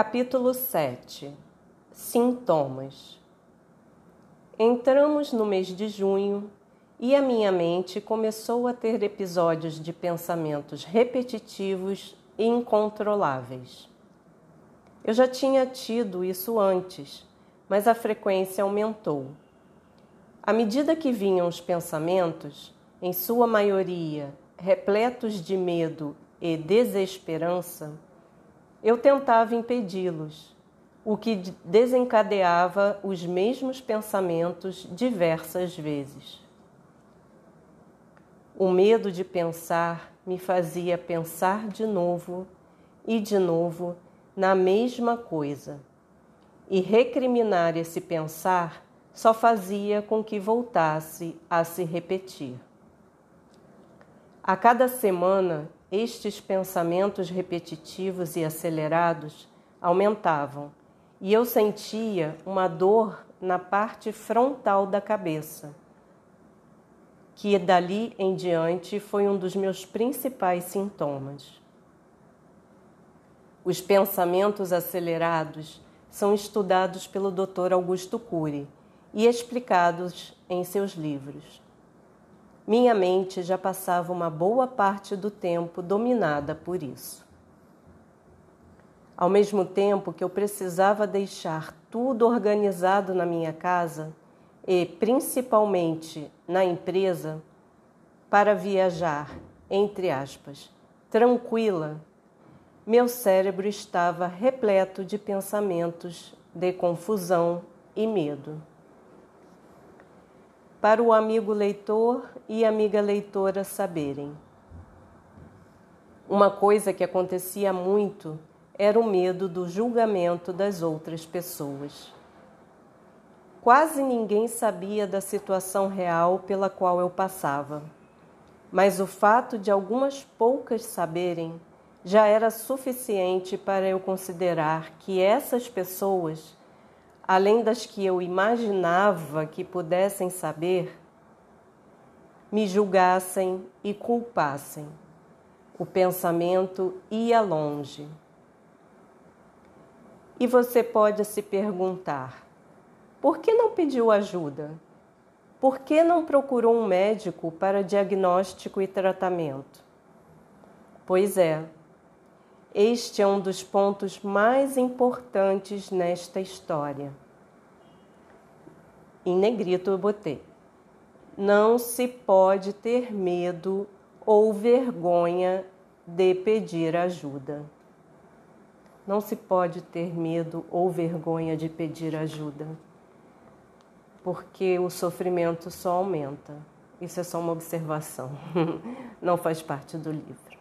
Capítulo 7 Sintomas Entramos no mês de junho e a minha mente começou a ter episódios de pensamentos repetitivos e incontroláveis. Eu já tinha tido isso antes, mas a frequência aumentou. À medida que vinham os pensamentos, em sua maioria repletos de medo e desesperança, eu tentava impedi-los, o que desencadeava os mesmos pensamentos diversas vezes. O medo de pensar me fazia pensar de novo e de novo na mesma coisa, e recriminar esse pensar só fazia com que voltasse a se repetir. A cada semana estes pensamentos repetitivos e acelerados aumentavam e eu sentia uma dor na parte frontal da cabeça, que dali em diante foi um dos meus principais sintomas. Os pensamentos acelerados são estudados pelo Dr. Augusto Cury e explicados em seus livros. Minha mente já passava uma boa parte do tempo dominada por isso. Ao mesmo tempo que eu precisava deixar tudo organizado na minha casa e principalmente na empresa para viajar, entre aspas, tranquila, meu cérebro estava repleto de pensamentos de confusão e medo para o amigo leitor e amiga leitora saberem. Uma coisa que acontecia muito era o medo do julgamento das outras pessoas. Quase ninguém sabia da situação real pela qual eu passava, mas o fato de algumas poucas saberem já era suficiente para eu considerar que essas pessoas além das que eu imaginava que pudessem saber, me julgassem e culpassem. O pensamento ia longe. E você pode se perguntar: por que não pediu ajuda? Por que não procurou um médico para diagnóstico e tratamento? Pois é, este é um dos pontos mais importantes nesta história. Em negrito eu botei. Não se pode ter medo ou vergonha de pedir ajuda. Não se pode ter medo ou vergonha de pedir ajuda, porque o sofrimento só aumenta. Isso é só uma observação, não faz parte do livro.